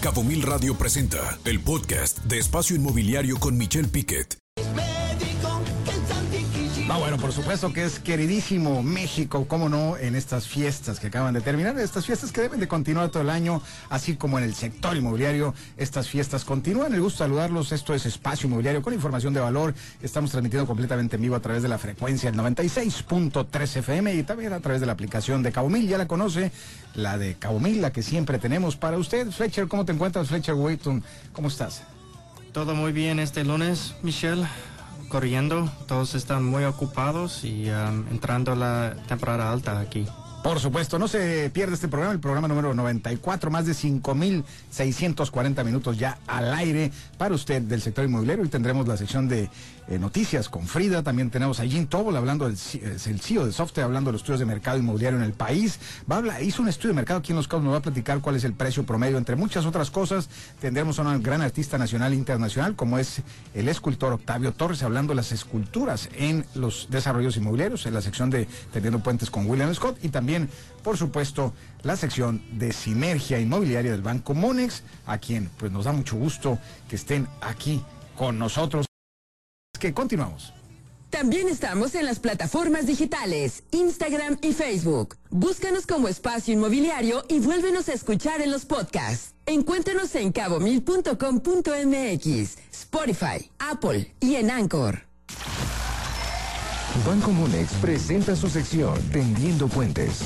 Cabo Mil Radio presenta el podcast de Espacio Inmobiliario con Michelle Piquet. Bueno, por supuesto que es queridísimo México, cómo no, en estas fiestas que acaban de terminar, estas fiestas que deben de continuar todo el año, así como en el sector inmobiliario, estas fiestas continúan. El gusto saludarlos, esto es Espacio Inmobiliario con información de valor. Estamos transmitiendo completamente en vivo a través de la frecuencia del 96.3 FM y también a través de la aplicación de Cabo Mil, ya la conoce, la de Cabo Mil, la que siempre tenemos para usted. Fletcher, ¿cómo te encuentras, Fletcher Wayton? ¿Cómo estás? Todo muy bien este lunes, Michelle corriendo, todos están muy ocupados y um, entrando la temporada alta aquí. Por supuesto, no se pierde este programa, el programa número 94, más de 5.640 minutos ya al aire para usted del sector inmobiliario. Y tendremos la sección de eh, noticias con Frida. También tenemos a Jim Tobol hablando del el CEO de Software, hablando de los estudios de mercado inmobiliario en el país. Va a hablar, hizo un estudio de mercado aquí en Los Cabos, nos va a platicar cuál es el precio promedio, entre muchas otras cosas. Tendremos a un gran artista nacional e internacional, como es el escultor Octavio Torres, hablando de las esculturas en los desarrollos inmobiliarios, en la sección de Teniendo Puentes con William Scott y también por supuesto, la sección de sinergia inmobiliaria del Banco Monex, a quien pues nos da mucho gusto que estén aquí con nosotros. Que continuamos. También estamos en las plataformas digitales, Instagram y Facebook. Búscanos como Espacio Inmobiliario y vuélvenos a escuchar en los podcasts. Encuéntranos en cabomil.com.mx, Spotify, Apple y en Anchor. Banco Monex presenta su sección Tendiendo Puentes.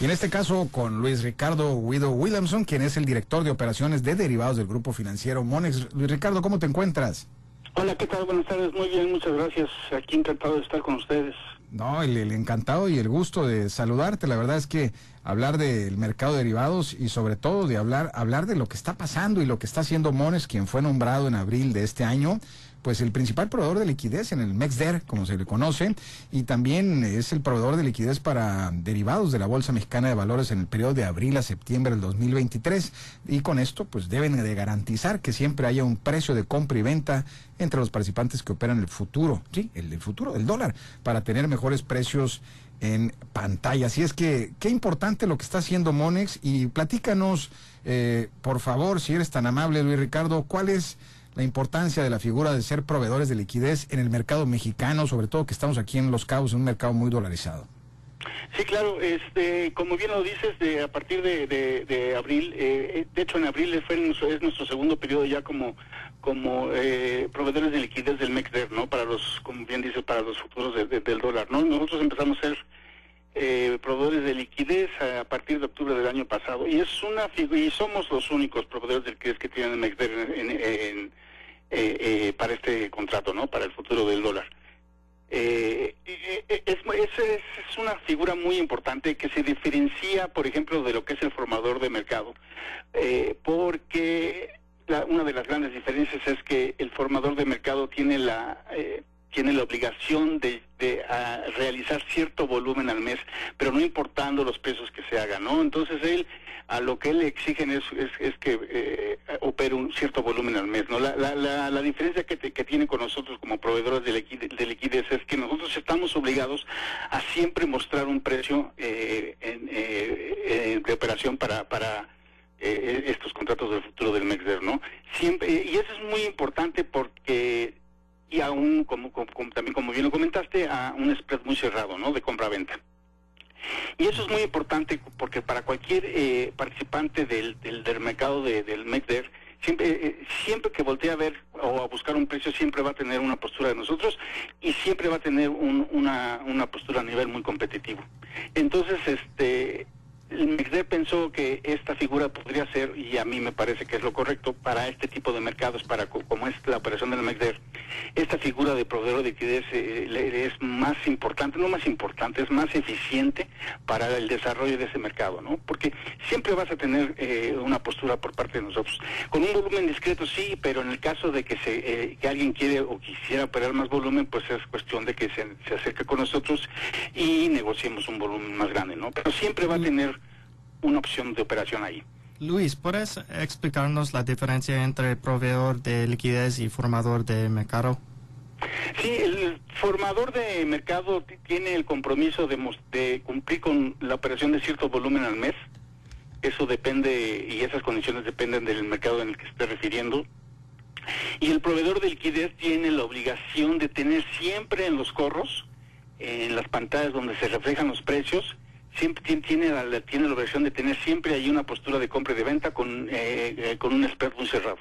Y en este caso con Luis Ricardo Guido Williamson, quien es el director de operaciones de derivados del grupo financiero Monex. Luis Ricardo, ¿cómo te encuentras? Hola, ¿qué tal? Buenas tardes, muy bien, muchas gracias. Aquí encantado de estar con ustedes. No, el, el, encantado y el gusto de saludarte. La verdad es que hablar del mercado de derivados y sobre todo de hablar, hablar de lo que está pasando y lo que está haciendo Monex, quien fue nombrado en abril de este año, pues el principal proveedor de liquidez en el MEXDER, como se le conoce, y también es el proveedor de liquidez para derivados de la Bolsa Mexicana de Valores en el periodo de abril a septiembre del 2023. Y con esto, pues deben de garantizar que siempre haya un precio de compra y venta entre los participantes que operan el futuro, sí, el futuro del dólar, para tener mejores precios en pantalla. Así es que, qué importante lo que está haciendo Monex y platícanos, eh, por favor, si eres tan amable, Luis Ricardo, cuál es la importancia de la figura de ser proveedores de liquidez en el mercado mexicano, sobre todo que estamos aquí en Los Cabos, en un mercado muy dolarizado. Sí, claro, este, como bien lo dices, de, a partir de, de, abril, eh, de hecho en abril fue es nuestro segundo periodo ya como como eh, proveedores de liquidez del MEXDER, ¿no? Para los, como bien dices, para los futuros del dólar, ¿no? Nosotros empezamos a ser eh, proveedores de liquidez a, partir de octubre del año pasado y es una y somos los únicos proveedores de liquidez que tienen MEXDER en, en eh, eh, para este contrato, ¿no? Para el futuro del dólar. Eh, es, es, una figura muy importante que se diferencia, por ejemplo, de lo que es el formador de mercado, porque una de las grandes diferencias es que el formador de mercado tiene la tiene la obligación de, realizar cierto volumen al mes, pero no importando los pesos que se hagan, ¿no? Entonces él a lo que él le exigen es, es, que eh, opere un cierto volumen al mes. ¿no? La, la, la, diferencia que, tiene con nosotros como proveedores de liquidez, de es que nosotros estamos obligados a siempre mostrar un precio eh, en, eh, de operación para, para estos contratos del futuro del MEXDER, ¿no? Siempre, y eso es muy importante porque y aún, como, también como bien lo comentaste, a un spread muy cerrado, ¿no? De compra-venta. Y eso es muy importante porque para cualquier eh, participante del, del, mercado del MECDER, siempre, eh, siempre que voltee a ver o a buscar un precio, siempre va a tener una postura de nosotros y siempre va a tener una, una postura a nivel muy competitivo. Entonces, este el MEXDER pensó que esta figura podría ser, y a mí me parece que es lo correcto, para este tipo de mercados, para como es la operación del MEXDER, esta figura de proveedor de liquidez eh, es más importante, no más importante, es más eficiente para el desarrollo de ese mercado, ¿no? Porque siempre vas a tener eh, una postura por parte de nosotros. Con un volumen discreto sí, pero en el caso de que, se, eh, que alguien quiere o quisiera operar más volumen, pues es cuestión de que se, se acerque con nosotros y negociemos un volumen más grande, ¿no? Pero siempre va a tener una opción de operación ahí. Luis, ¿puedes explicarnos la diferencia entre proveedor de liquidez y formador de mercado? Sí, el formador de mercado tiene el compromiso de, cumplir con la operación de cierto volumen al mes. Eso depende y esas condiciones dependen del mercado en el que esté refiriendo. Y el proveedor de liquidez tiene la obligación de tener siempre en los corros, en las pantallas donde se reflejan los precios, siempre tiene, la, tiene la obligación de tener siempre ahí una postura de compra y de venta con, eh, eh, con un spread muy cerrado.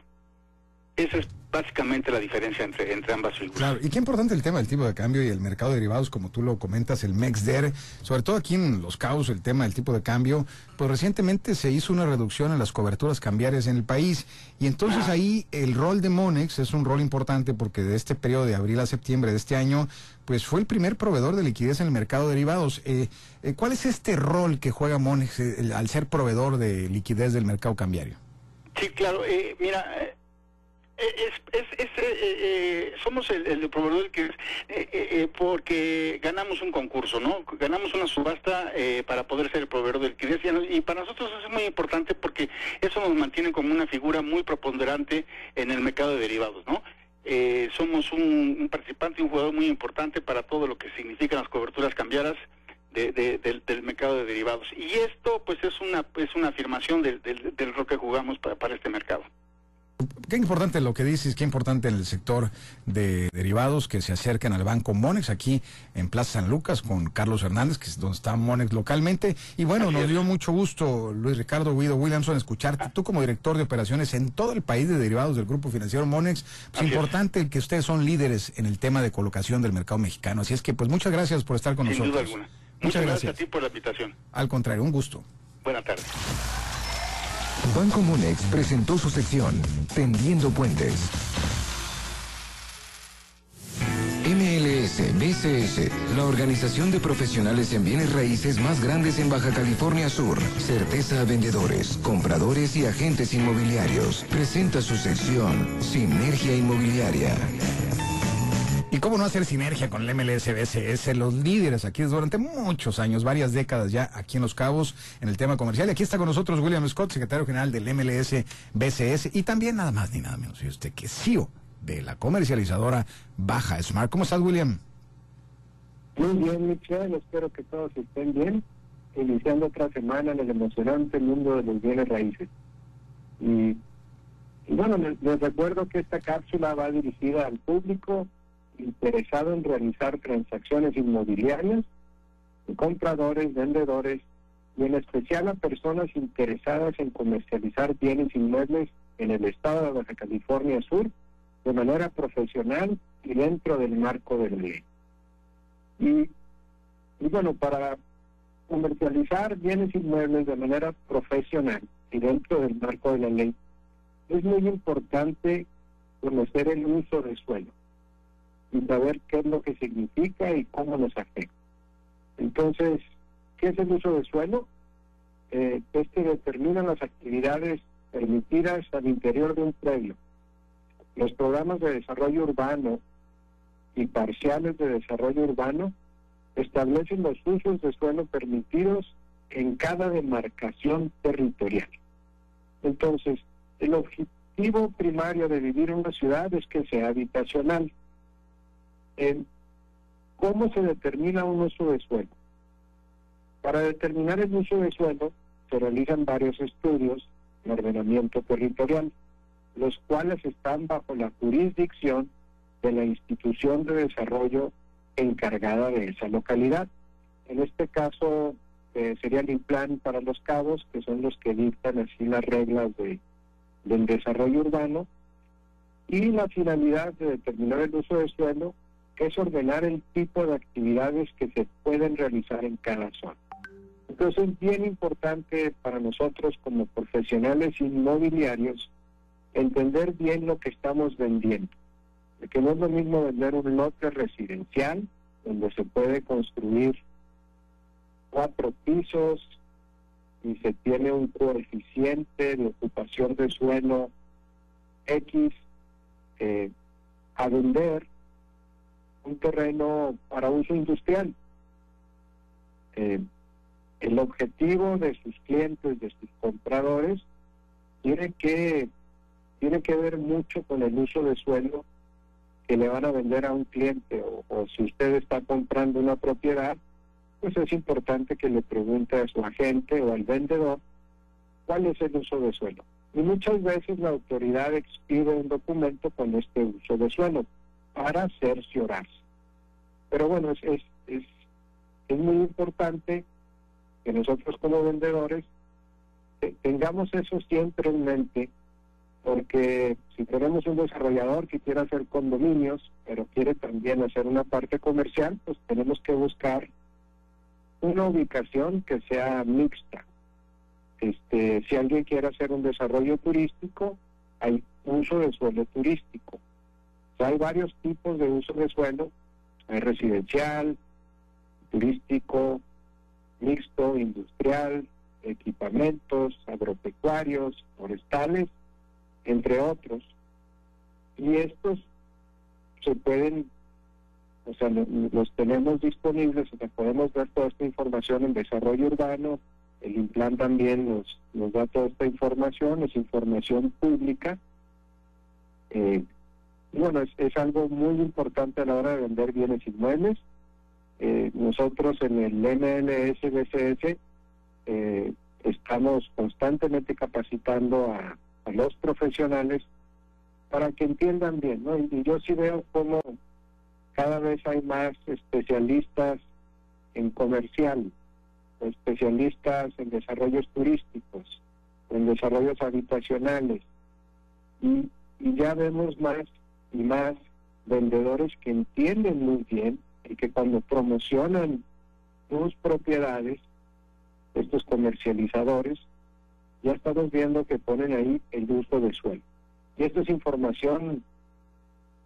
Esa es básicamente la diferencia entre, entre ambas figuras. Claro, y qué importante el tema del tipo de cambio y el mercado de derivados, como tú lo comentas, el MEXDER, sobre todo aquí en Los Cabos, el tema del tipo de cambio, pues recientemente se hizo una reducción en las coberturas cambiarias en el país, y entonces ahí el rol de Monex es un rol importante porque de este periodo de abril a septiembre de este año, pues fue el primer proveedor de liquidez en el mercado de derivados. Eh, eh, ¿Cuál es este rol que juega Monex eh, al ser proveedor de liquidez del mercado cambiario? Sí, claro, mira es, es, es eh, eh, somos el, el, proveedor que eh, porque ganamos un concurso, ¿no? Ganamos una subasta para poder ser el proveedor del liquidez y para nosotros es muy importante porque eso nos mantiene como una figura muy preponderante en el mercado de derivados, ¿no? somos un, un, participante un jugador muy importante para todo lo que significan las coberturas cambiadas de, del, del, mercado de derivados. Y esto, pues, es una es una afirmación del, del, del rol que jugamos para, para este mercado qué importante lo que dices, qué importante en el sector de derivados que se acercan al banco Monex aquí en Plaza San Lucas con Carlos Hernández, que es donde está Monex localmente. Y bueno, nos dio mucho gusto, Luis Ricardo Guido Williamson, escucharte. Tú como director de operaciones en todo el país de derivados del Grupo Financiero Monex, pues importante que ustedes son líderes en el tema de colocación del mercado mexicano. Así es que pues muchas gracias por estar con Sin nosotros. Duda alguna. Muchas, gracias a ti por la invitación. Al contrario, un gusto. Buenas tardes. Banco Monex presentó su sección Tendiendo Puentes. MLS BCS, la organización de profesionales en bienes raíces más grandes en Baja California Sur. Certeza a vendedores, compradores y agentes inmobiliarios. Presenta su sección Sinergia Inmobiliaria. ¿Y cómo no hacer sinergia con el MLSBCS? Los líderes aquí durante muchos años, varias décadas ya aquí en Los Cabos, en el tema comercial. Y aquí está con nosotros William Scott, secretario general del MLSBCS, y también nada más ni nada menos, y usted que CEO de la comercializadora Baja Smart. ¿Cómo estás, William? Muy bien, Michelle. Espero que todos estén bien. Iniciando otra semana en el emocionante mundo de los bienes raíces. Y, bueno, les recuerdo que esta cápsula va dirigida al público interesado en realizar transacciones inmobiliarias, compradores, vendedores y en especial a personas interesadas en comercializar bienes inmuebles en el estado de Baja California Sur de manera profesional y dentro del marco de la ley. Y, y bueno, para comercializar bienes inmuebles de manera profesional y dentro del marco de la ley, es muy importante conocer el uso de suelo y saber qué es lo que significa y cómo nos afecta. Entonces, ¿qué es el uso de suelo? Eh, este determina las actividades permitidas al interior de un predio. Los programas de desarrollo urbano y parciales de desarrollo urbano establecen los usos de suelo permitidos en cada demarcación territorial. Entonces, el objetivo primario de vivir en una ciudad es que sea habitacional ¿Cómo se determina un uso de suelo? Para determinar el uso de suelo se realizan varios estudios en ordenamiento territorial, los cuales están bajo la jurisdicción de la institución de desarrollo encargada de esa localidad. En este caso eh, sería el INPLAN para los cabos, que son los que dictan así las reglas de, del desarrollo urbano, y la finalidad de determinar el uso de suelo es ordenar el tipo de actividades que se pueden realizar en cada zona. Entonces es bien importante para nosotros como profesionales inmobiliarios entender bien lo que estamos vendiendo. Que no es lo mismo vender un lote residencial donde se puede construir cuatro pisos y se tiene un coeficiente de ocupación de suelo X eh, a vender un terreno para uso industrial. Eh, el objetivo de sus clientes, de sus compradores, tiene que, tiene que ver mucho con el uso de suelo que le van a vender a un cliente o, o si usted está comprando una propiedad, pues es importante que le pregunte a su agente o al vendedor cuál es el uso de suelo. Y muchas veces la autoridad expide un documento con este uso de suelo para cerciorarse. Pero bueno, es, es, es, es muy importante que nosotros como vendedores tengamos eso siempre en mente, porque si tenemos un desarrollador que quiere hacer condominios, pero quiere también hacer una parte comercial, pues tenemos que buscar una ubicación que sea mixta. Este, si alguien quiere hacer un desarrollo turístico, hay uso de suelo turístico. Hay varios tipos de uso de suelo, hay residencial, turístico, mixto, industrial, equipamientos, agropecuarios, forestales, entre otros. Y estos se pueden, o sea, los tenemos disponibles, o sea, podemos ver toda esta información en desarrollo urbano, el Implan también nos, nos da toda esta información, es información pública. Eh, bueno, es, es, algo muy importante a la hora de vender bienes inmuebles. Eh, nosotros en el MLS BCS eh, estamos constantemente capacitando a, los profesionales para que entiendan bien, ¿no? Y, yo sí veo como cada vez hay más especialistas en comercial, especialistas en desarrollos turísticos, en desarrollos habitacionales, y, y ya vemos más y más vendedores que entienden muy bien y que cuando promocionan sus propiedades estos comercializadores, ya estamos viendo que ponen ahí el uso de suelo. Y esto es información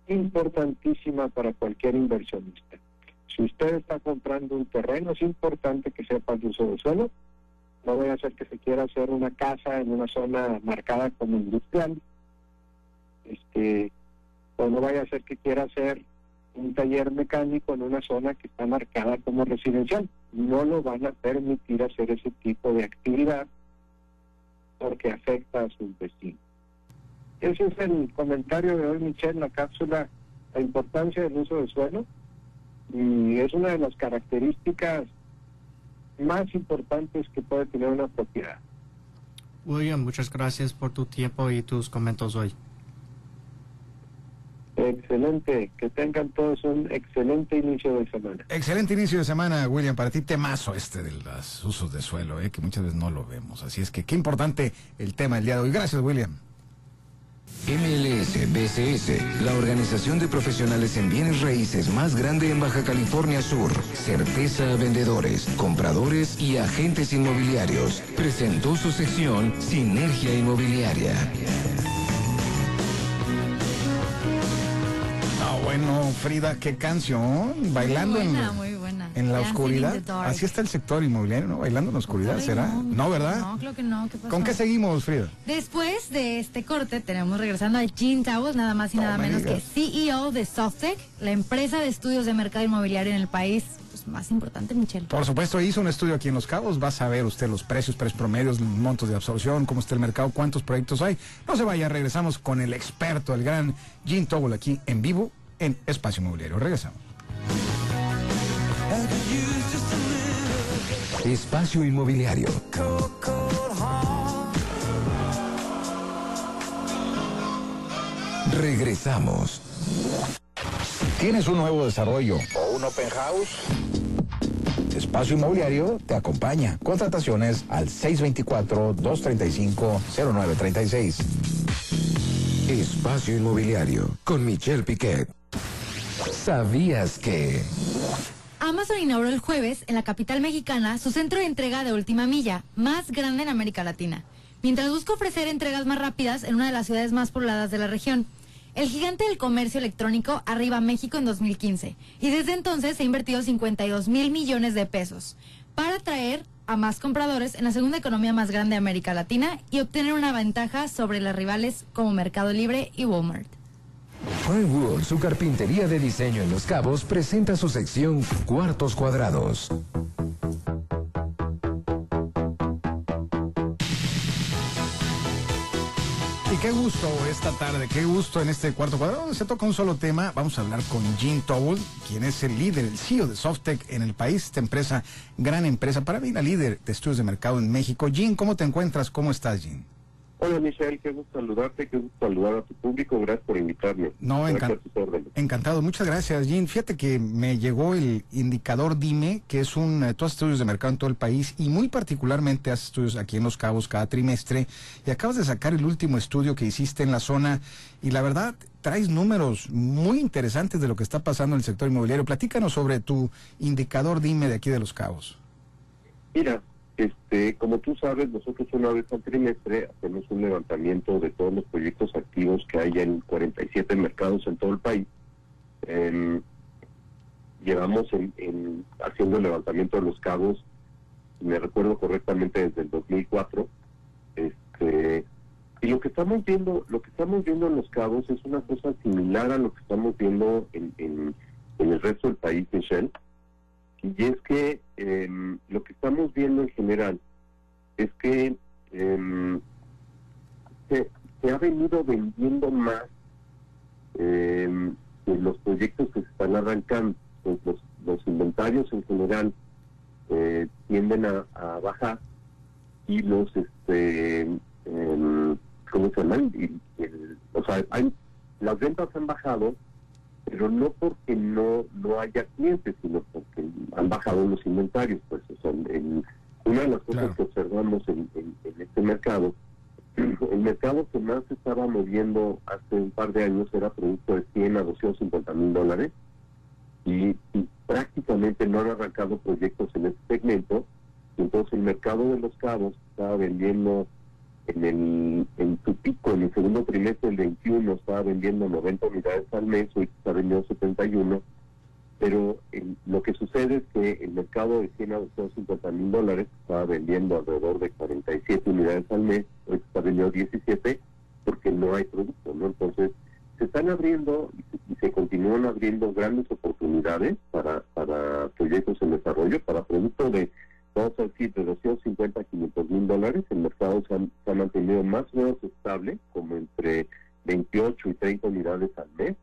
importantísima para cualquier inversionista. Si usted está comprando un terreno, es importante que sepa el uso de suelo. No voy a hacer que se quiera hacer una casa en una zona marcada como industrial. Este, o no vaya a ser que quiera hacer un taller mecánico en una zona que está marcada como residencial. No lo van a permitir hacer ese tipo de actividad porque afecta a sus vecinos. Ese es el comentario de hoy, Michelle, la cápsula, la importancia del uso del suelo. Y es una de las características más importantes que puede tener una propiedad. William, muchas gracias por tu tiempo y tus comentarios hoy. Excelente, que tengan todos un excelente inicio de semana. Excelente inicio de semana, William. Para ti, temazo este de los usos de suelo, eh, que muchas veces no lo vemos. Así es que qué importante el tema el día de hoy. Gracias, William. MLS BCS, la organización de profesionales en bienes raíces más grande en Baja California Sur, certeza a vendedores, compradores y agentes inmobiliarios, presentó su sección Sinergia Inmobiliaria. Bueno, Frida, qué canción. Bailando en, en la oscuridad. Así está el sector inmobiliario, ¿no? Bailando en la oscuridad, ¿será? No, ¿verdad? No, creo que no. ¿Con qué seguimos, Frida? Después de este corte, tenemos regresando a Jean Towers, nada más y nada menos que CEO de Softec, la empresa de estudios de mercado inmobiliario en el país pues, más importante, Michelle. Por supuesto, hizo un estudio aquí en Los Cabos. Va a saber usted los precios, precios promedios, montos de absorción, cómo está el mercado, cuántos proyectos hay. No se vaya, regresamos con el experto, el gran Jean Towell aquí en vivo en Espacio Inmobiliario. Regresamos. Espacio Inmobiliario. Regresamos. ¿Tienes un nuevo desarrollo o un open house? Espacio Inmobiliario te acompaña. Contrataciones al 624-235-0936. Espacio Inmobiliario con Michelle Piquet. ¿Sabías que? Amazon inauguró el jueves en la capital mexicana su centro de entrega de última milla, más grande en América Latina, mientras busca ofrecer entregas más rápidas en una de las ciudades más pobladas de la región. El gigante del comercio electrónico arriba a México en 2015 y desde entonces ha invertido 52 mil millones de pesos para atraer a más compradores en la segunda economía más grande de América Latina y obtener una ventaja sobre las rivales como Mercado Libre y Walmart. Pinewood, su carpintería de diseño en Los Cabos, presenta su sección Cuartos Cuadrados. Y qué gusto esta tarde, qué gusto en este cuarto cuadro se toca un solo tema. Vamos a hablar con Jean Towell, quien es el líder, el CEO de Softec en el país, esta empresa, gran empresa, para mí la líder de estudios de mercado en México. Jean, ¿cómo te encuentras? ¿Cómo estás, Jean? Hola Michelle, qué gusto saludarte, qué gusto saludar a tu público, gracias por invitarme. No, encantado, muchas gracias Jean. Fíjate que me llegó el indicador DIME, que es un, eh, todos estudios de mercado en todo el país y muy particularmente haces estudios aquí en Los Cabos cada trimestre y acabas de sacar el último estudio que hiciste en la zona y la verdad traes números muy interesantes de lo que está pasando en el sector inmobiliario. Platícanos sobre tu indicador DIME de aquí de Los Cabos. Mira, este, como tú sabes, nosotros una vez al trimestre hacemos un levantamiento de todos los proyectos activos que hay en 47 mercados en todo el país. llevamos en, haciendo el levantamiento de los cabos, me recuerdo correctamente desde el 2004. Este, y lo que estamos viendo, lo que estamos viendo en los cabos es una cosa similar a lo que estamos viendo en, en el resto del país, Michelle y es que em, lo que estamos viendo en general es que em, se, ha venido vendiendo más eh, los proyectos que se están arrancando. Pues los, inventarios en general eh, tienden a, bajar y los, este, ¿cómo se llaman? o sea, hay, las ventas han bajado, pero no porque no no haya clientes, sino porque han bajado los inventarios. Pues una de las cosas que observamos en, este mercado, el mercado que más se estaba moviendo hace un par de años era producto de 100 a 250 mil dólares y, prácticamente no han arrancado proyectos en este segmento. Entonces el mercado de los cabos estaba vendiendo en, el, en su pico, en el segundo trimestre del 21, estaba vendiendo 90 unidades al mes, hoy está vendiendo 71, pero lo que sucede es que el mercado de 100 a 250 mil dólares estaba vendiendo alrededor de 47 unidades al mes, hoy está vendiendo 17, porque no hay producto, ¿no? Entonces, se están abriendo y se, continúan abriendo grandes oportunidades para, para proyectos en desarrollo, para productos de vamos a decir, de 250 a 500 mil dólares, el mercado se ha, mantenido más o menos estable, como entre 28 y 30 unidades al mes.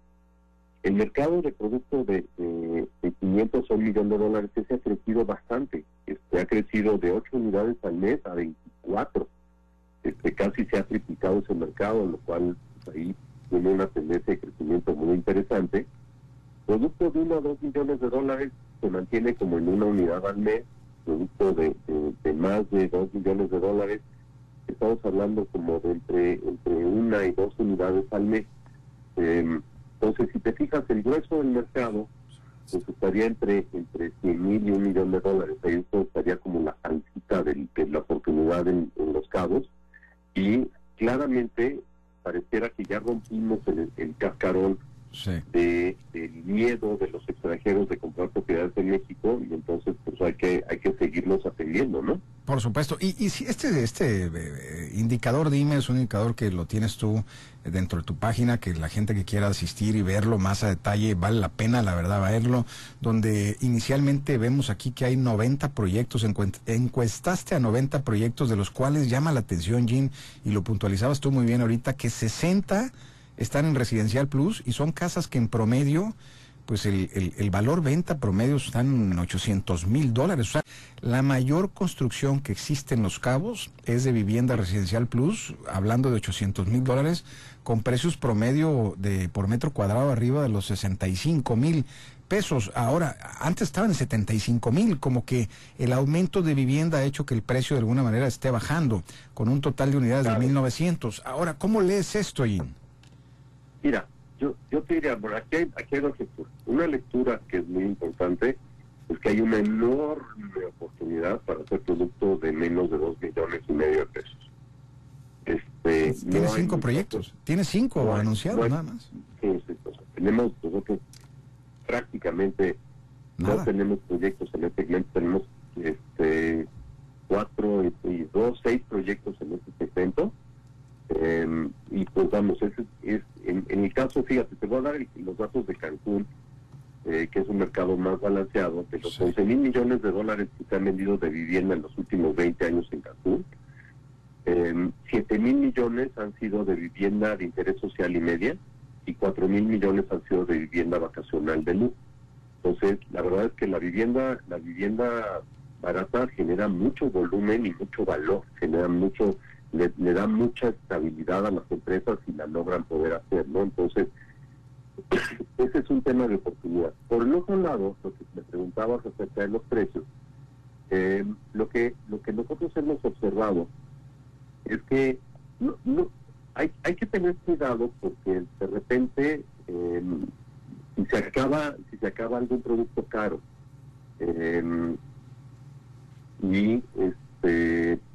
El mercado de productos de, de, 500 o un millón de dólares ese ha crecido bastante. Este, ha crecido de 8 unidades al mes a 24. Este, casi se ha triplicado ese mercado, lo cual pues, ahí tiene una tendencia de crecimiento muy interesante. Producto de 1 a 2 millones de dólares se mantiene como en una unidad al mes producto de, más de 2 millones de dólares, estamos hablando como de entre, entre una y dos unidades al mes. Em, entonces, si te fijas, el grueso del mercado estaría entre entre 100 mil y un millón de dólares. Ahí estaría como la alcita de, la oportunidad en, los cabos. Y claramente pareciera que ya rompimos el, el cascarón de, del miedo de los extranjeros de comprar propiedades en México y entonces pues hay que hay que seguirlos atendiendo, ¿no? Por supuesto. Y, y si este este eh, indicador dime es un indicador que lo tienes tú dentro de tu página, que la gente que quiera asistir y verlo más a detalle vale la pena, la verdad, verlo, donde inicialmente vemos aquí que hay 90 proyectos, encuestaste a 90 proyectos de los cuales llama la atención, Jim, y lo puntualizabas tú muy bien ahorita, que 60 están en Residencial Plus y son casas que en promedio, pues el, el, valor venta promedio están en 800 mil dólares. O sea, la mayor construcción que existe en Los Cabos es de vivienda Residencial Plus, hablando de 800 mil dólares, con precios promedio de por metro cuadrado arriba de los 65 mil pesos. Ahora, antes estaban en 75 mil, como que el aumento de vivienda ha hecho que el precio de alguna manera esté bajando, con un total de unidades de 1.900. Ahora, ¿cómo lees esto, Jim? Mira, yo, yo te diría, bueno, aquí hay, aquí hay dos lecturas. Una lectura que es muy importante es que hay una enorme oportunidad para hacer productos de menos de dos millones y medio de pesos. Este, Tiene cinco proyectos, tiene cinco anunciados nada más. Sí, sí, tenemos nosotros prácticamente no tenemos proyectos en este segmento, tenemos este cuatro y, dos, seis proyectos en este segmento Em, y pues vamos, es, es en, en, el caso, fíjate, te voy a dar los datos de Cancún, eh, que es un mercado más balanceado, de los 11 mil millones de dólares que se han vendido de vivienda en los últimos 20 años en Cancún. Eh, eh, 7 mil millones han sido de vivienda de interés social y media y 4 mil millones han sido de vivienda vacacional de luz. Entonces, la verdad es que la vivienda, la vivienda barata genera mucho volumen y mucho valor, genera mucho, le, da mucha estabilidad a las empresas y la logran poder hacer, ¿no? Entonces, ese es un tema de oportunidad. Por el otro lado, lo que me preguntabas acerca de los precios, eh, lo que lo que nosotros hemos observado es que no, no hay, hay que tener cuidado porque de repente eh, si se acaba si se acaba algún producto caro eh, y este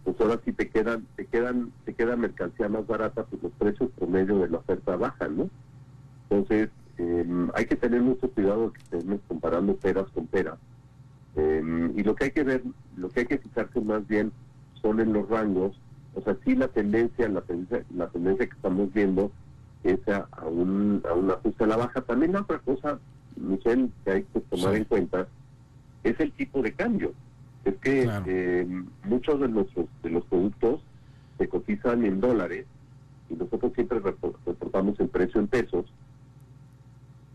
pues ahora sí te quedan te quedan te queda mercancía más barata pues los precios promedio de la oferta bajan no entonces em, hay que tener mucho cuidado que estemos comparando peras con peras. Em, y lo que hay que ver lo que hay que fijarse más bien son en los rangos. O sea sí la tendencia la tendencia la tendencia que estamos viendo es a, un a un ajuste a la baja. También la otra cosa Michelle que hay que tomar en cuenta es el tipo de cambio es que eh, muchos de nuestros de los productos se cotizan en dólares y nosotros siempre reportamos el precio en pesos.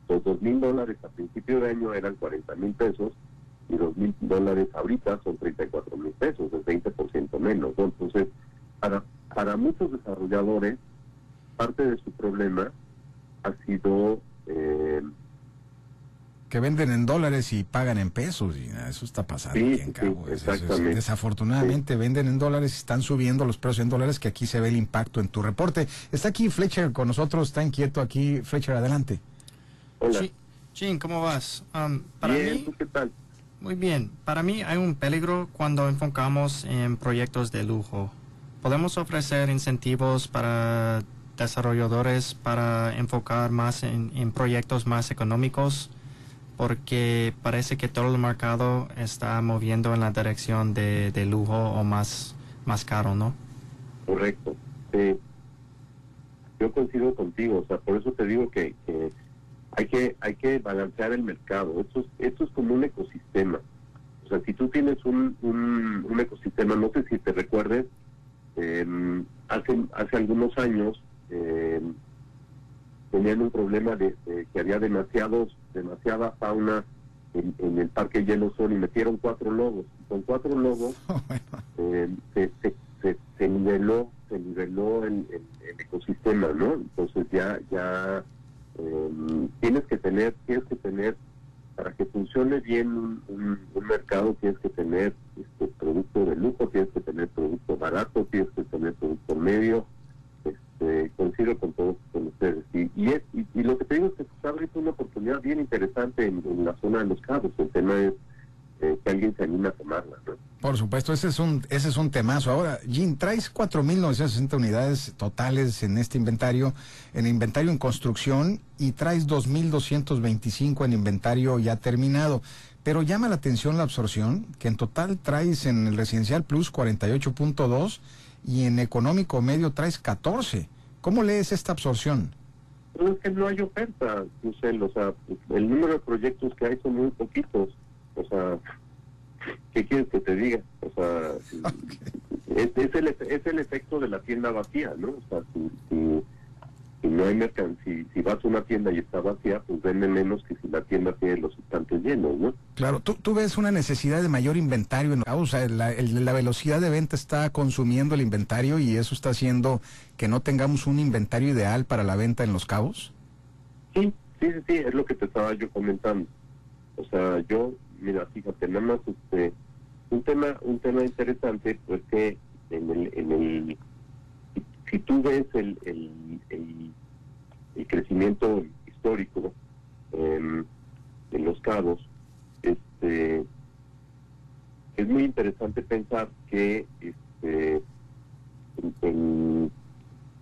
Los dos mil dólares a principio de año eran 40 mil pesos y dos mil dólares ahorita son 34 mil pesos, es 20% menos. Entonces, para, para muchos desarrolladores, parte de su problema ha sido eh, que venden en dólares y pagan en pesos. Y eso está pasando aquí en Cabo. desafortunadamente venden en dólares y están subiendo los precios en dólares, que aquí se ve el impacto en tu reporte. Está aquí Fletcher con nosotros, está inquieto aquí. Fletcher, adelante. Hola. ¿cómo vas? Um, para mí, ¿qué tal? Muy bien. Para mí hay un peligro cuando enfocamos en proyectos de lujo. Podemos ofrecer incentivos para desarrolladores para enfocar más en proyectos más económicos porque parece que todo el mercado está moviendo en la dirección de, lujo o más, más caro, ¿no? Correcto. yo coincido contigo, o sea, por eso te digo que, hay que hay que balancear el mercado. Esto es, esto es como un ecosistema. O sea, si tú tienes un, un, ecosistema, no sé si te recuerdes, em, hace, hace algunos años eh, tenían un problema de, que había demasiados demasiada fauna en, el parque Yellowstone y metieron cuatro lobos. Con cuatro lobos oh, eh, se, se, niveló se niveló el, ecosistema, ¿no? Entonces ya ya em, tienes que tener tienes que tener para que funcione bien un, mercado tienes que tener este producto de lujo, tienes que tener producto barato, tienes que tener producto medio, este, coincido con todos con ustedes. Y, y, lo que te digo es que se abre una oportunidad bien interesante en, la zona de los cabos. El tema es eh, que alguien se anime a tomarla. Por supuesto, ese es un ese es un temazo. Ahora, Jim, traes 4.960 unidades totales en este inventario, en inventario en construcción, y traes 2.225 en inventario ya terminado. Pero llama la atención la absorción, que en total traes en el Residencial Plus 48.2 y en económico medio traes 14. ¿Cómo lees esta absorción? Es que no hay oferta, Lucel, o sea, el número de proyectos que hay son muy poquitos. O sea, ¿qué quieres que te diga? O sea, es, el, es el efecto de la tienda vacía, ¿no? O sea, si, si no hay mercancía, si, vas a una tienda y está vacía, pues vende menos que si la tienda tiene los estantes llenos, ¿no? Claro, tú, tú ves una necesidad de mayor inventario, en, o sea, la, la velocidad de venta está consumiendo el inventario y eso está haciendo que no tengamos un inventario ideal para la venta en los cabos. Sí, sí, sí, sí, es lo que te estaba yo comentando. O sea, yo, mira, fíjate, nada más, este, un tema, un tema interesante, pues que en el, en el si tú ves el, el, crecimiento histórico en los cabos, este, es muy interesante pensar que este,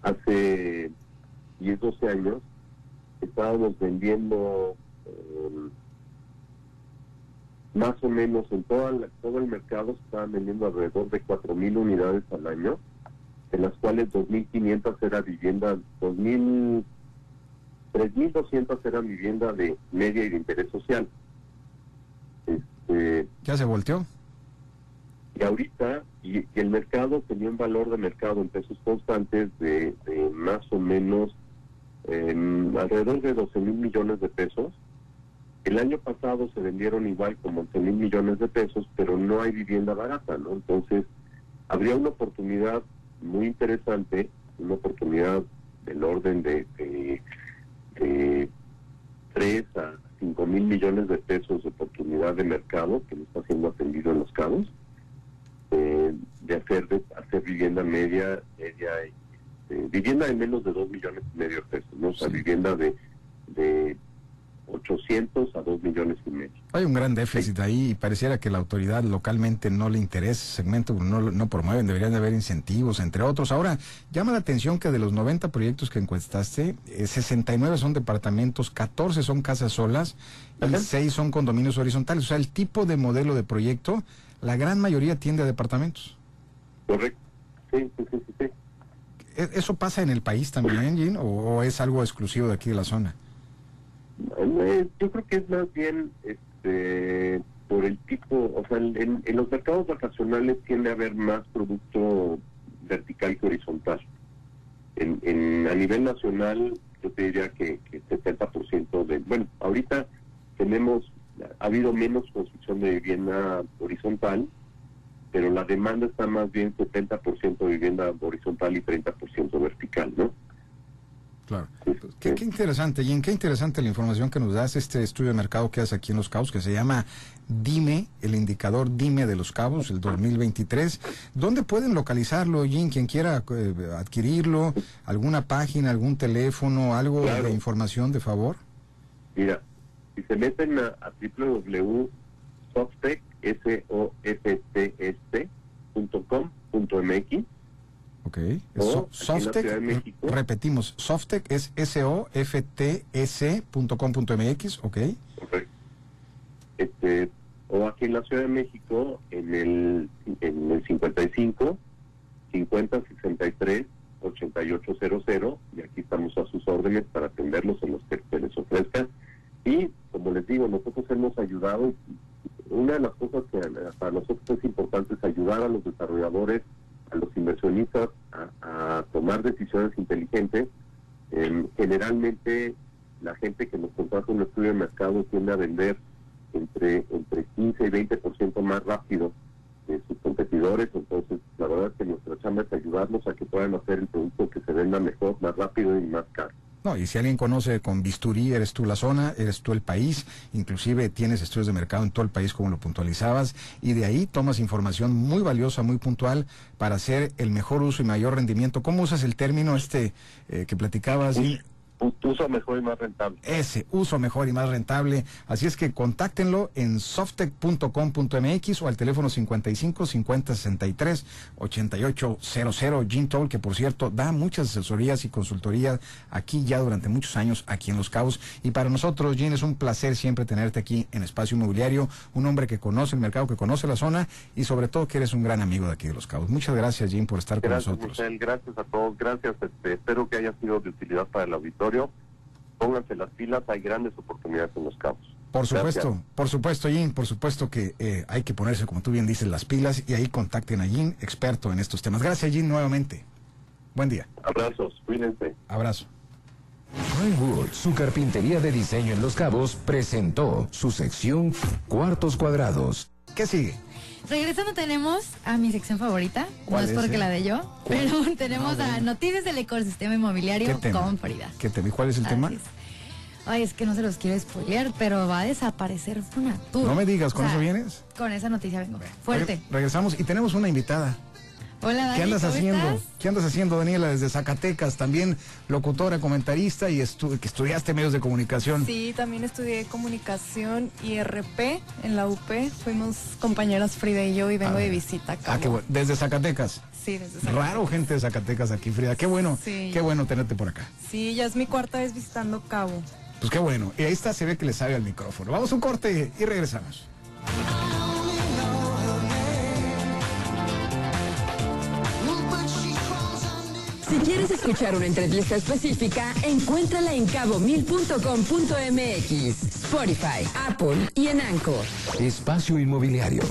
hace 10, 12 años estábamos vendiendo em, más o menos en toda todo el mercado estaban vendiendo alrededor de 4.000 unidades al año de las cuales 2.500 eran vivienda, 2.000, 3.200 eran vivienda de media y de interés social. Este, ¿Ya se volteó? Y ahorita, y, el mercado tenía un valor de mercado en pesos constantes de, más o menos alrededor de 12 mil millones de pesos. El año pasado se vendieron igual como 11 mil millones de pesos, pero no hay vivienda barata, ¿no? Entonces, habría una oportunidad muy interesante, una oportunidad del orden de, de, de 3 a 5 mil millones de pesos de oportunidad de mercado que no está siendo atendido en los cabos, eh, de hacer de hacer vivienda media, media este, vivienda de menos de 2 millones y medio de pesos, ¿no? O sea, vivienda de, de 800 a 2 millones y medio. Hay un gran déficit ahí y pareciera que la autoridad localmente no le interesa ese segmento, no, no promueven, deberían de haber incentivos, entre otros. Ahora, llama la atención que de los 90 proyectos que encuestaste, 69 eh, son departamentos, 14 son casas solas y 6 son condominios horizontales. O sea, el tipo de modelo de proyecto, la gran mayoría tiende a departamentos. Correcto. Sí, sí, sí, sí. ¿E-, ¿Eso pasa en el país también, o es algo exclusivo de aquí de la zona? Yo creo que es más bien este, por el tipo, o sea, en, los mercados vacacionales tiende a haber más producto vertical que horizontal. En, a nivel nacional, yo te diría que, que 70% de, bueno, ahorita tenemos, ha habido menos construcción de vivienda horizontal, pero la demanda está más bien 70% de vivienda horizontal y 30% vertical, ¿no? Claro. Qué, interesante, Jim, qué interesante la información que nos das, este estudio de mercado que haces aquí en Los Cabos, que se llama Dime, el indicador Dime de Los Cabos, el 2023. ¿Dónde pueden localizarlo, Jim? Quien quiera eh, adquirirlo, alguna página, algún teléfono, algo de información, de favor. Mira, si se meten a, a www.softec.com.mx Ok. Softec, repetimos, Softec es S-O-F-T-S.com.mx, ok. Este, o aquí en la Ciudad de México, en el, en el 55 50 63 8800, y aquí estamos a sus órdenes para atenderlos en los que se les ofrezca. Y como les digo, nosotros hemos ayudado, una de las cosas que para nosotros es importante es ayudar a los desarrolladores a los inversionistas a, tomar decisiones inteligentes. Em, generalmente la gente que nos contrata un estudio de mercado tiende a vender entre, entre 15 y 20% más rápido de sus competidores, entonces la verdad es que nuestra chamba es ayudarlos a que puedan hacer el producto que se venda mejor, más rápido y más caro. No, y si alguien conoce con bisturí, eres tú la zona, eres tú el país, inclusive tienes estudios de mercado en todo el país como lo puntualizabas, y de ahí tomas información muy valiosa, muy puntual para hacer el mejor uso y mayor rendimiento. ¿Cómo usas el término este eh, que platicabas? Uso mejor y más rentable. Ese, uso mejor y más rentable. Así es que contáctenlo en softec.com.mx o al teléfono 55 50 63 88 00. Jim Toll, que por cierto da muchas asesorías y consultorías aquí ya durante muchos años aquí en Los Cabos. Y para nosotros, Jim, es un placer siempre tenerte aquí en Espacio Inmobiliario, un hombre que conoce el mercado, que conoce la zona y sobre todo que eres un gran amigo de aquí de Los Cabos. Muchas gracias, Jim, por estar con nosotros. gracias a todos, gracias. Este, espero que haya sido de utilidad para el auditorio pónganse las pilas, hay grandes oportunidades en los cabos. Por supuesto, por supuesto, Jim, por supuesto que eh, hay que ponerse, como tú bien dices, las pilas y ahí contacten a Jim, experto en estos temas. Gracias, Jim, nuevamente. Buen día. Abrazos, cuídense. Abrazo. Wood, su carpintería de diseño en Los Cabos, presentó su sección Cuartos Cuadrados. ¿Qué sigue? Regresando tenemos a mi sección favorita, no es porque la de yo, pero tenemos a Noticias del Ecosistema Inmobiliario con Frida. ¿Qué te, ¿Cuál es el tema? Ay, es que no se los quiero spoilear, pero va a desaparecer Funatur. No me digas, ¿con eso vienes? Con esa noticia vengo. Fuerte. regresamos y tenemos una invitada. Hola, Dani, ¿Qué andas haciendo? ¿Qué andas haciendo, Daniela, desde Zacatecas? También locutora, comentarista y que estudiaste medios de comunicación. Sí, también estudié comunicación y RP en la UP. Fuimos compañeras Frida y yo y vengo de visita acá. Ah, qué bueno. ¿Desde Zacatecas? Sí, desde Zacatecas. Raro gente de Zacatecas aquí, Frida. Qué bueno. Qué bueno tenerte por acá. Sí, ya es mi cuarta vez visitando Cabo. Pues qué bueno. Y ahí está, se ve que le sabe al micrófono. Vamos a un corte y regresamos. Si quieres escuchar una entrevista específica, encuéntrala en cabomil.com.mx, Spotify, Apple y en Anco. Espacio Inmobiliario.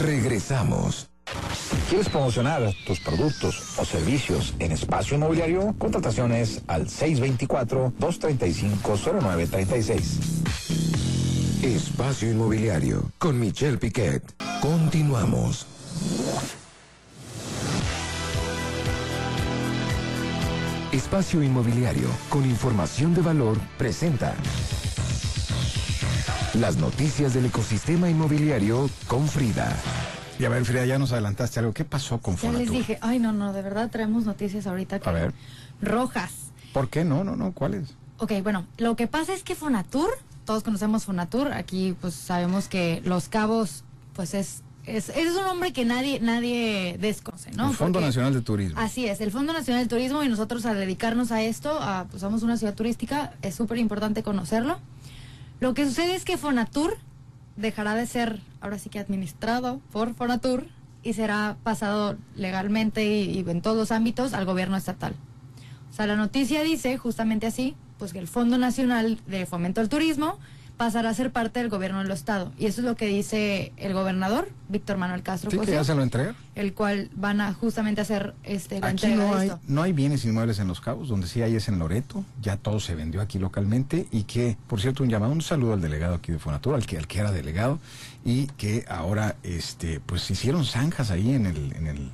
Regresamos. ¿Quieres promocionar tus productos o servicios en espacio inmobiliario? Contrataciones al 624-235-0936. Espacio Inmobiliario con Michelle Piquet. Continuamos. Espacio Inmobiliario con información de valor presenta las noticias del ecosistema inmobiliario con Frida. Y a ver, Frida, ya nos adelantaste algo. ¿Qué pasó con Ya Fonatur? les dije, ay no, no, de verdad traemos noticias ahorita que A ver. rojas. ¿Por qué? No, no, no. ¿Cuáles? Ok, bueno, lo que pasa es que Fonatur, todos conocemos Fonatur, aquí pues sabemos que Los Cabos, pues es, es, es un nombre que nadie, nadie desconoce, ¿no? el Fondo Porque- Nacional de Turismo. Así es, el Fondo Nacional del Turismo y nosotros al dedicarnos a esto, a, pues somos una ciudad turística, es súper importante conocerlo. Lo que sucede es que Fonatur dejará de ser, ahora sí que administrado por Fonatur y será pasado legalmente y, y en todos los ámbitos al gobierno estatal. O sea, la noticia dice justamente así, pues que el Fondo Nacional de Fomento al Turismo pasará a ser parte del gobierno del estado. Y eso es lo que dice el gobernador, Víctor Manuel Castro Sí, que ya se lo entregan. el cual van a justamente hacer este, la Aquí entrega no de hay, esto. no hay bienes inmuebles en Los Cabos, donde sí hay es en Loreto, ya todo se vendió aquí localmente y que, por cierto, un llamado, un saludo al delegado aquí de Fonatura, al que, al que era delegado y que ahora, este, pues hicieron zanjas ahí en el, en el,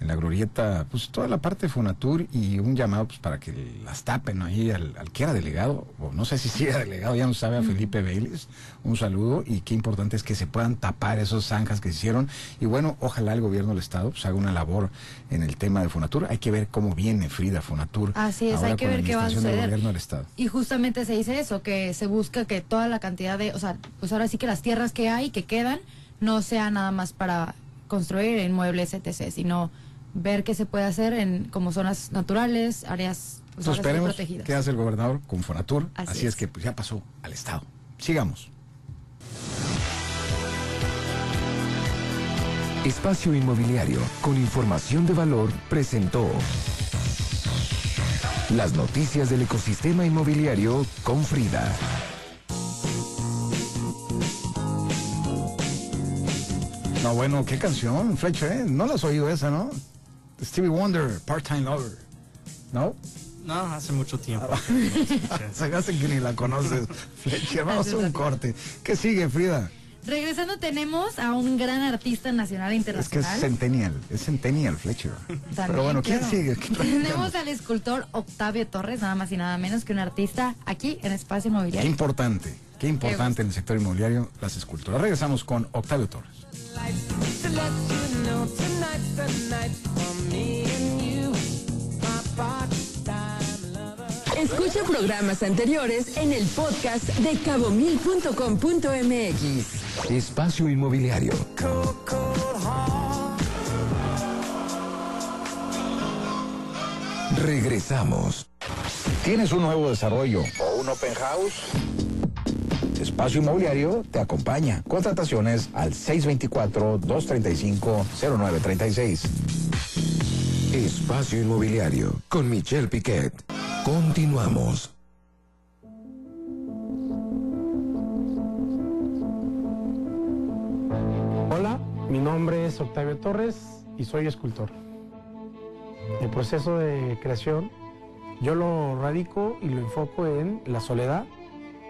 en la glorieta, pues toda la parte de Fonatur y un llamado pues para que las tapen ahí al, al que era delegado, o no sé si era delegado, ya no sabe, a Felipe Vélez, un saludo y qué importante es que se puedan tapar esos zanjas que se hicieron y bueno, ojalá el gobierno del estado pues haga una labor en el tema de Fonatur, hay que ver cómo viene Frida Fonatur. Así es, ahora hay que ver qué va a del suceder. gobierno del estado. Y justamente se dice eso, que se busca que toda la cantidad de, o sea, pues ahora sí que las tierras que hay, que quedan, no sea nada más para construir inmuebles, etc., sino ver qué se puede hacer en como zonas naturales, áreas pues, Entonces protegidas. qué hace el gobernador con Fonatur, Así así, es. es. que pues ya pasó al estado. Sigamos. Espacio Inmobiliario con información de valor presentó las noticias del ecosistema inmobiliario con Frida. No, bueno, qué canción, Fletcher, ¿eh? No la has oído esa, ¿no? Stevie Wonder, Part-Time Lover. ¿No? No, hace mucho tiempo. Se me hace que ni la conoces, Fletcher. Vamos a un corte. ¿Qué sigue, Frida? Regresando tenemos a un gran artista nacional e Es que es internacional. centennial, es centennial, Fletcher. También, Pero bueno, ¿quién claro. sigue? ¿Quién Tenemos al escultor Octavio Torres, nada más y nada menos que un artista aquí en Espacio Qué Inmobiliario. importante, qué importante en el sector inmobiliario las esculturas. Regresamos con Octavio Torres. Escucha programas anteriores en el podcast de cabomil.com.mx. Espacio Inmobiliario. Regresamos. ¿Tienes un nuevo desarrollo o un open house? Espacio Inmobiliario te acompaña. Contrataciones al 624-235-0936. Espacio Inmobiliario con Michelle Piquet. Continuamos. Hola, mi nombre es Octavio Torres y soy escultor. El proceso de creación yo lo radico y lo enfoco en la soledad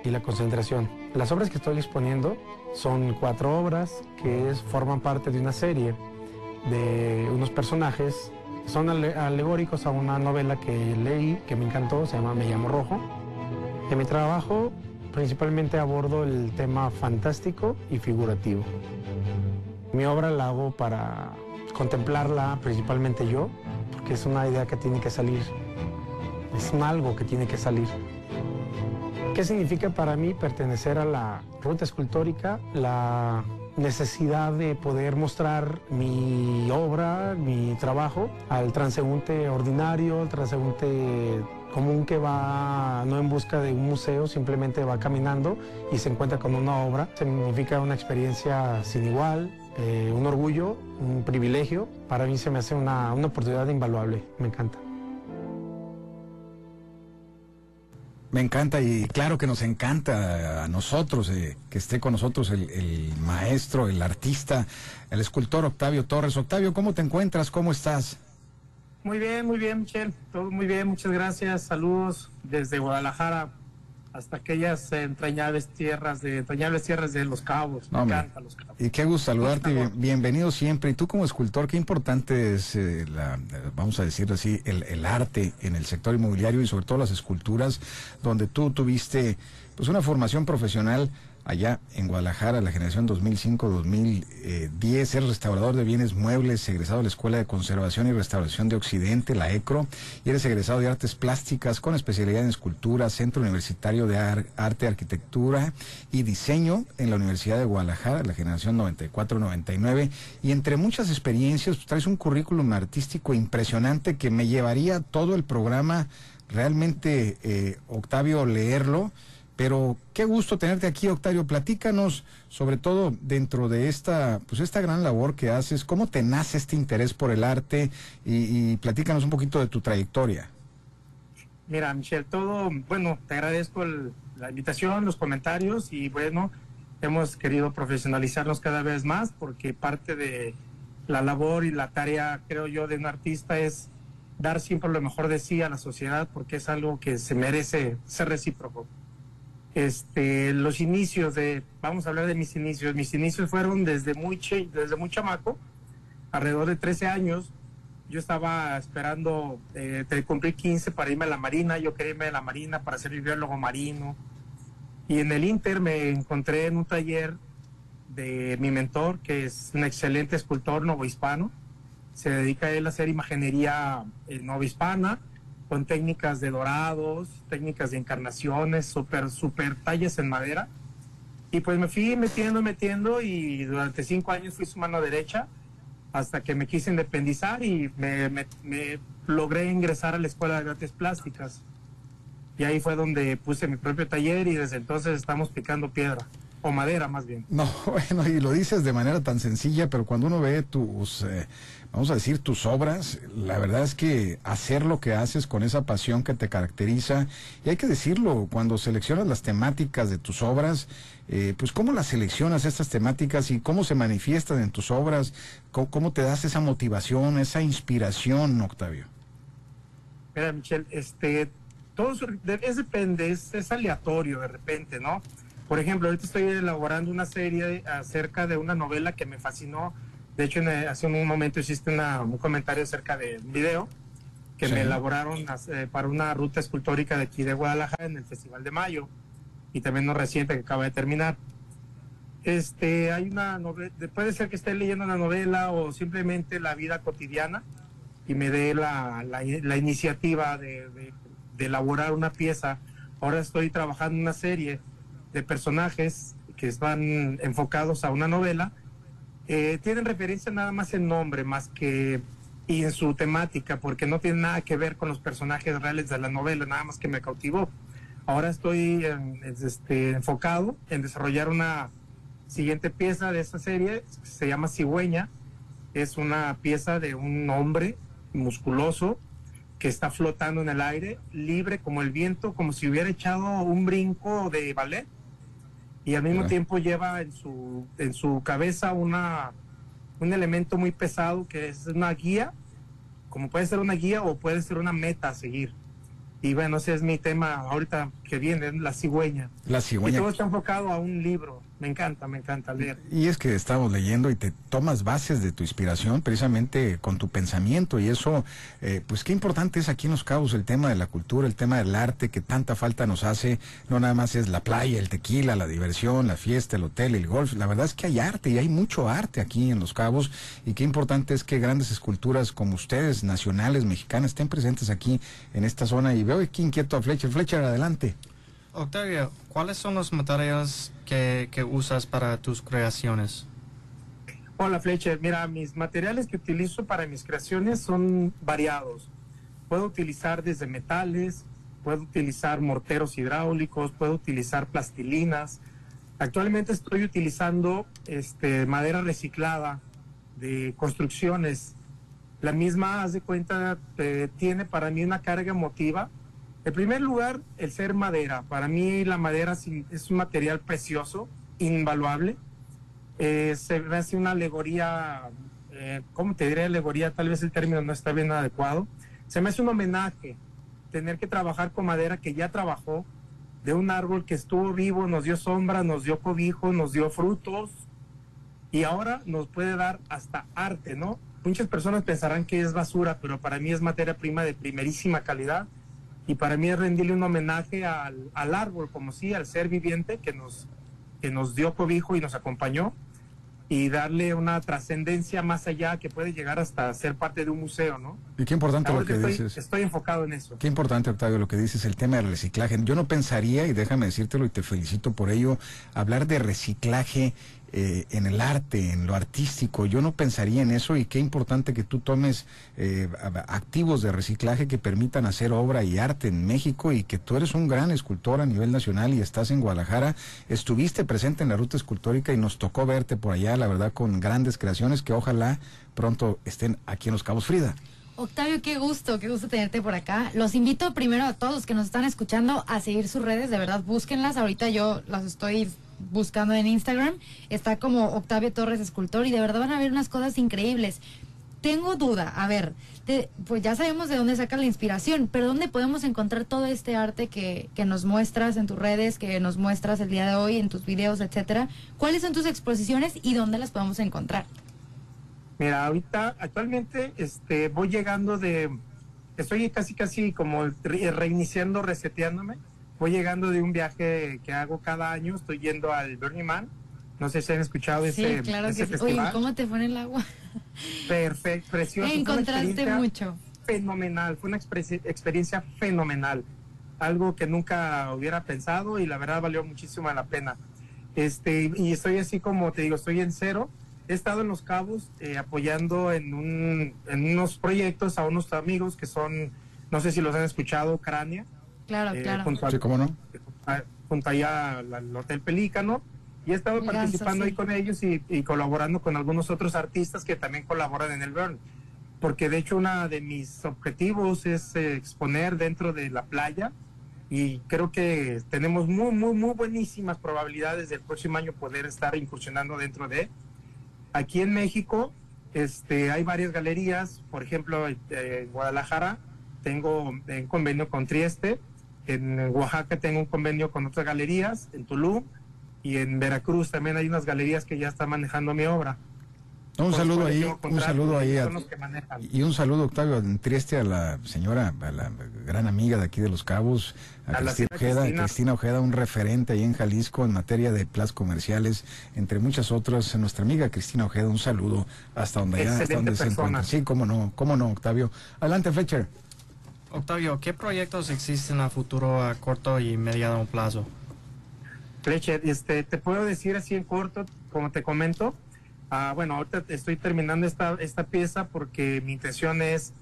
y la concentración. Las obras que estoy exponiendo son cuatro obras que forman parte de una serie de unos personajes. Son ale- alegóricos a una novela que leí que me encantó, se llama Me llamo Rojo. En mi trabajo principalmente abordo el tema fantástico y figurativo. Mi obra la hago para contemplarla principalmente yo, porque es una idea que tiene que salir, es algo que tiene que salir. ¿Qué significa para mí pertenecer a la ruta escultórica? La necesidad de poder mostrar mi obra, mi trabajo al transeúnte ordinario, al transeúnte común que va no en busca de un museo, simplemente va caminando y se encuentra con una obra. Significa una experiencia sin igual, eh, un orgullo, un privilegio. Para mí se me hace una, una oportunidad invaluable, me encanta. Me encanta y claro que nos encanta a nosotros eh, que esté con nosotros el, el, maestro, el artista, el escultor Octavio Torres. Octavio, ¿cómo te encuentras? ¿Cómo estás? Muy bien, muy bien, Michelle. Todo muy bien, muchas gracias. Saludos desde Guadalajara hasta aquellas entrañables tierras de entrañables tierras de Los Cabos. Me encanta Los Cabos. Y qué gusto saludarte, bienvenido siempre. Y tú como escultor, qué importante es, eh, la, vamos a decir así, el, el, arte en el sector inmobiliario y sobre todo las esculturas, donde tú tuviste pues una formación profesional allá en Guadalajara, la generación 2005-2010, eres restaurador de bienes muebles, egresado de la Escuela de Conservación y Restauración de Occidente, la ECRO, y eres egresado de Artes Plásticas con especialidad en escultura, Centro Universitario de Arte, Arquitectura y Diseño en la Universidad de Guadalajara, la generación 94-99, y entre muchas experiencias pues, traes un currículum artístico impresionante que me llevaría todo el programa realmente, eh, Octavio, leerlo pero qué gusto tenerte aquí, Octavio. Platícanos, sobre todo dentro de esta, pues esta gran labor que haces, cómo te nace este interés por el arte y, y platícanos un poquito de tu trayectoria. Mira, Michelle, todo, bueno, te agradezco la invitación, los comentarios y bueno, hemos querido profesionalizarnos cada vez más porque parte de la labor y la tarea, creo yo, de un artista es dar siempre lo mejor de sí a la sociedad porque es algo que se merece ser recíproco este, los inicios de, vamos a hablar de mis inicios, mis inicios fueron desde muy, desde muy chamaco, alrededor de 13 años, yo estaba esperando eh, cumplir 15 para irme a la Marina, yo quería irme a la Marina para ser biólogo marino, y en el Inter me encontré en un taller de mi mentor, que es un excelente escultor novohispano, se dedica él a hacer imaginería eh, novohispana, con técnicas de dorados, técnicas de encarnaciones, super, super talles en madera. Y pues me fui metiendo, metiendo y durante cinco años fui su mano derecha hasta que me quise independizar y me, me logré ingresar a la Escuela de Artes Plásticas. Y ahí fue donde puse mi propio taller y desde entonces estamos picando piedra o madera más bien. No, bueno, y lo dices de manera tan sencilla, pero cuando uno ve tus, eh, vamos a decir, tus obras, la verdad es que hacer lo que haces con esa pasión que te caracteriza, y hay que decirlo, cuando seleccionas las temáticas de tus obras, eh, pues cómo las seleccionas estas temáticas y cómo se manifiestan en tus obras, cómo, te das esa motivación, esa inspiración, Octavio. Mira, Michelle, este, todo es, depende, es aleatorio de repente, ¿no? Por ejemplo, ahorita estoy elaborando una serie acerca de una novela que me fascinó. De hecho, hace un momento hiciste un comentario acerca del video que me elaboraron eh, para una ruta escultórica de aquí de Guadalajara en el Festival de Mayo y también no reciente que acaba de terminar. Este, hay una novela, puede ser que esté leyendo una novela o simplemente la vida cotidiana y me dé la, la, iniciativa de, de elaborar una pieza. Ahora estoy trabajando una serie de personajes que están enfocados a una novela, eh, tienen referencia nada más en nombre, más que y en su temática, porque no tiene nada que ver con los personajes reales de la novela, nada más que me cautivó. Ahora estoy este, enfocado en desarrollar una siguiente pieza de esta serie, se llama Cigüeña, es una pieza de un hombre musculoso que está flotando en el aire, libre como el viento, como si hubiera echado un brinco de ballet y al mismo tiempo lleva en su, en su cabeza una, un elemento muy pesado que es una guía, como puede ser una guía o puede ser una meta a seguir. Y bueno, ese es mi tema ahorita que viene, la cigüeña. La cigüeña. Y todo está enfocado a un libro. Me encanta, me encanta leer. Y es que estamos leyendo y te tomas bases de tu inspiración precisamente con tu pensamiento y eso, eh, pues qué importante es aquí en Los Cabos el tema de la cultura, el tema del arte que tanta falta nos hace. No nada más es la playa, el tequila, la diversión, la fiesta, el hotel, el golf. La verdad es que hay arte y hay mucho arte aquí en Los Cabos y qué importante es que grandes esculturas como ustedes, nacionales, mexicanas, estén presentes aquí en esta zona y veo aquí inquieto a Fletcher. Fletcher, adelante. Octavio, ¿cuáles son los materiales que, usas para tus creaciones? Hola Fletcher, mira, mis materiales que utilizo para mis creaciones son variados. Puedo utilizar desde metales, puedo utilizar morteros hidráulicos, puedo utilizar plastilinas. Actualmente estoy utilizando este, madera reciclada de construcciones. La misma, haz de cuenta, eh, tiene para mí una carga emotiva En primer lugar, el ser madera. Para mí la madera es un material precioso, invaluable. Eh, se me hace una alegoría, eh, ¿cómo te diré alegoría? Tal vez el término no está bien adecuado. Se me hace un homenaje tener que trabajar con madera que ya trabajó, de un árbol que estuvo vivo, nos dio sombra, nos dio cobijo, nos dio frutos y ahora nos puede dar hasta arte, ¿no? Muchas personas pensarán que es basura, pero para mí es materia prima de primerísima calidad y para mí es rendirle un homenaje al, al árbol, como sí, al ser viviente que nos, que nos dio cobijo y nos acompañó y darle una trascendencia más allá que puede llegar hasta ser parte de un museo, ¿no? Y qué importante lo que estoy, dices. Estoy enfocado en eso. Qué importante, Octavio, lo que dices, el tema del reciclaje. Yo no pensaría, y déjame decírtelo y te felicito por ello, hablar de reciclaje eh, en el arte, en lo artístico. Yo no pensaría en eso y qué importante que tú tomes eh, activos de reciclaje que permitan hacer obra y arte en México y que tú eres un gran escultor a nivel nacional y estás en Guadalajara. Estuviste presente en la ruta escultórica y nos tocó verte por allá, la verdad, con grandes creaciones que ojalá pronto estén aquí en Los Cabos Frida. Octavio, qué gusto, qué gusto tenerte por acá. Los invito primero a todos los que nos están escuchando a seguir sus redes, de verdad, búsquenlas. Ahorita yo las estoy buscando en Instagram. Está como Octavio Torres Escultor y de verdad van a ver unas cosas increíbles. Tengo duda, a ver, te- pues ya sabemos de dónde saca la inspiración, pero ¿dónde podemos encontrar todo este arte que, que nos muestras en tus redes, que nos muestras el día de hoy, en tus videos, etcétera? ¿Cuáles son tus exposiciones y dónde las podemos encontrar? Mira, ahorita, actualmente, este, voy llegando de, estoy casi, casi como re- reiniciando, reseteándome. Voy llegando de un viaje que hago cada año. Estoy yendo al Burning Man. No sé si han escuchado ese, sí, claro ese que sí. Oye, festival. ¿cómo te fue en el agua? Perfecto, precioso. Encontraste mucho. Fenomenal, fue una experiencia, experiencia fenomenal. Algo que nunca hubiera pensado y la verdad valió muchísimo la pena. Este, y estoy así como te digo, estoy en cero. He estado en Los Cabos eh, apoyando en, un, en unos proyectos a unos amigos que son, no sé si los han escuchado, Crania. Claro, eh, claro. junto, Sí, cómo no. junto allá al, al Hotel Pelícano. Y he estado participando sí. ahí con ellos y, y colaborando con algunos otros artistas que también colaboran en el Burn. Porque de hecho uno de mis objetivos es eh, exponer dentro de la playa y creo que tenemos muy, muy, muy buenísimas probabilidades del próximo año poder estar incursionando dentro de. Aquí en México este, hay varias galerías, por ejemplo, eh, en Guadalajara tengo un convenio con Trieste, en Oaxaca tengo un convenio con otras galerías, en Tulum y en Veracruz también hay unas galerías que ya están manejando mi obra. Un saludo ahí, un saludo ahí a, y un saludo Octavio en Trieste a la señora, a la gran amiga de aquí de Los Cabos, a, A Cristina Ojeda, Cristina. Cristina Ojeda, un referente ahí en Jalisco en materia de plazas comerciales, entre muchas otras. Nuestra amiga Cristina Ojeda, un saludo hasta donde allá, hasta donde se encuentra. Sí, cómo no, cómo no, Octavio. Adelante, Fletcher. Octavio, ¿qué proyectos existen a futuro a corto y mediano plazo? Fletcher, este, te puedo decir así en corto, como te comento. Ah, bueno, ahorita estoy terminando esta, esta pieza porque mi intención es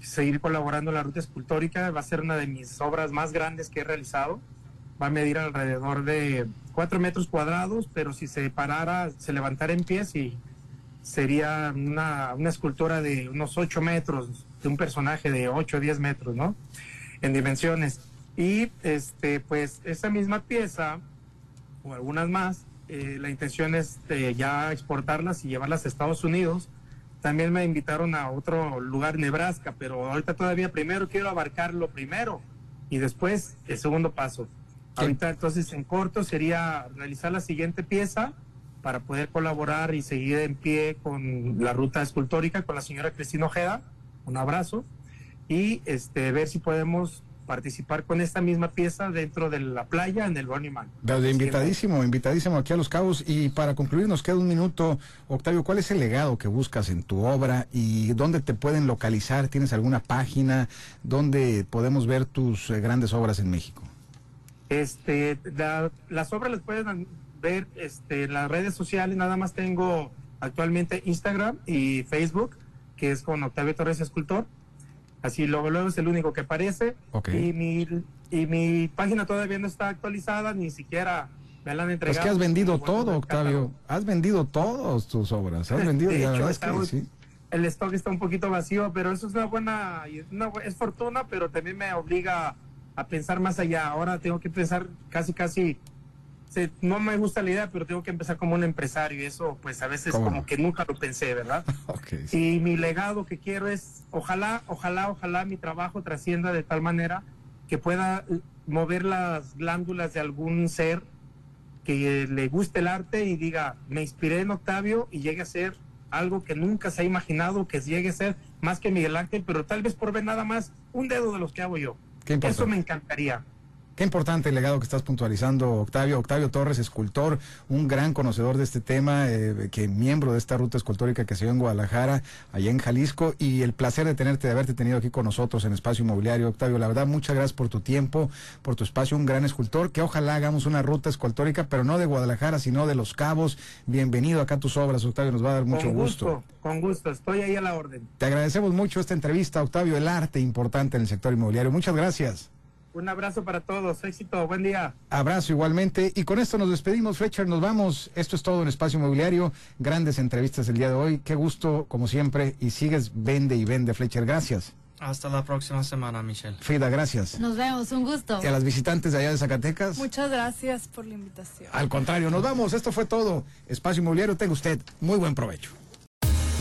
seguir colaborando en la ruta escultórica. Va a ser una de mis obras más grandes que he realizado. Va a medir alrededor de cuatro metros cuadrados, pero si se parara, se levantara en pies y sería una, una escultura de unos ocho metros, de un personaje de ocho o diez metros, ¿no? En dimensiones. Y este, pues esa misma pieza o algunas más. Eh, la intención es eh, ya exportarlas y llevarlas a Estados Unidos. También me invitaron a otro lugar, Nebraska, pero ahorita todavía primero quiero abarcar lo primero y después el segundo paso. Ahorita entonces en corto sería realizar la siguiente pieza para poder colaborar y seguir en pie con la ruta escultórica con la señora Cristina Ojeda. Un abrazo y este ver si podemos participar con esta misma pieza dentro de la playa en el de invitadísimo, invitadísimo aquí a Los Cabos. Y para concluir, nos queda un minuto. Octavio, ¿cuál es el legado que buscas en tu obra y dónde te pueden localizar? ¿Tienes alguna página donde podemos ver tus eh, grandes obras en México? Este, la- las obras las pueden ver este, las redes sociales. Nada más tengo actualmente Instagram y Facebook, que es con Octavio Torres Escultor. Así luego, luego es el único que aparece. Ok. Y, mi, y mi página todavía no está actualizada, ni siquiera me la han entregado. Pues que has vendido todo, Octavio. Has vendido todas tus obras. Has vendido, y la verdad es que sí. El stock está un poquito vacío, pero eso es una buena, una es fortuna, pero también me obliga a pensar más allá. Ahora tengo que pensar casi, casi, se- no me gusta la idea, pero tengo que empezar como un empresario y eso pues a veces ¿Cómo como que nunca lo pensé, ¿verdad? Ok. Y mi legado que quiero es, ojalá, ojalá, ojalá mi trabajo trascienda de tal manera que pueda eh, mover las glándulas de algún ser que le guste el arte y diga, me inspiré en Octavio y llegue a ser algo que nunca se ha imaginado que llegue a ser más que Miguel Ángel, pero tal vez por ver nada más un dedo de los que hago yo. Eso me encantaría. Qué importante el legado que estás puntualizando, Octavio. Octavio Torres, escultor, un gran conocedor de este tema, eh, que miembro de esta ruta escultórica que se dio en Guadalajara, allá en Jalisco, y el placer de tenerte, de haberte tenido aquí con nosotros en Espacio Inmobiliario. Octavio, la verdad, muchas gracias por tu tiempo, por tu espacio, un gran escultor, que ojalá hagamos una ruta escultórica, pero no de Guadalajara, sino de Los Cabos. Bienvenido acá a tus obras, Octavio, nos va a dar mucho con gusto. gusto, con gusto, estoy ahí a la orden. Te agradecemos mucho esta entrevista, Octavio, el arte importante en el sector inmobiliario. Muchas gracias. Un abrazo para todos, éxito, buen día. Abrazo igualmente. Y con esto nos despedimos, Fletcher. Nos vamos. Esto es todo en Espacio Inmobiliario. Grandes entrevistas el día de hoy. Qué gusto, como siempre. Y sigues, vende y vende, Fletcher. Gracias. Hasta la próxima semana, Michelle. Frida, gracias. Nos vemos, un gusto. Y a las visitantes de allá de Zacatecas. Muchas gracias por la invitación. Al contrario, nos vamos. Esto fue todo. Espacio Inmobiliario, tenga usted muy buen provecho.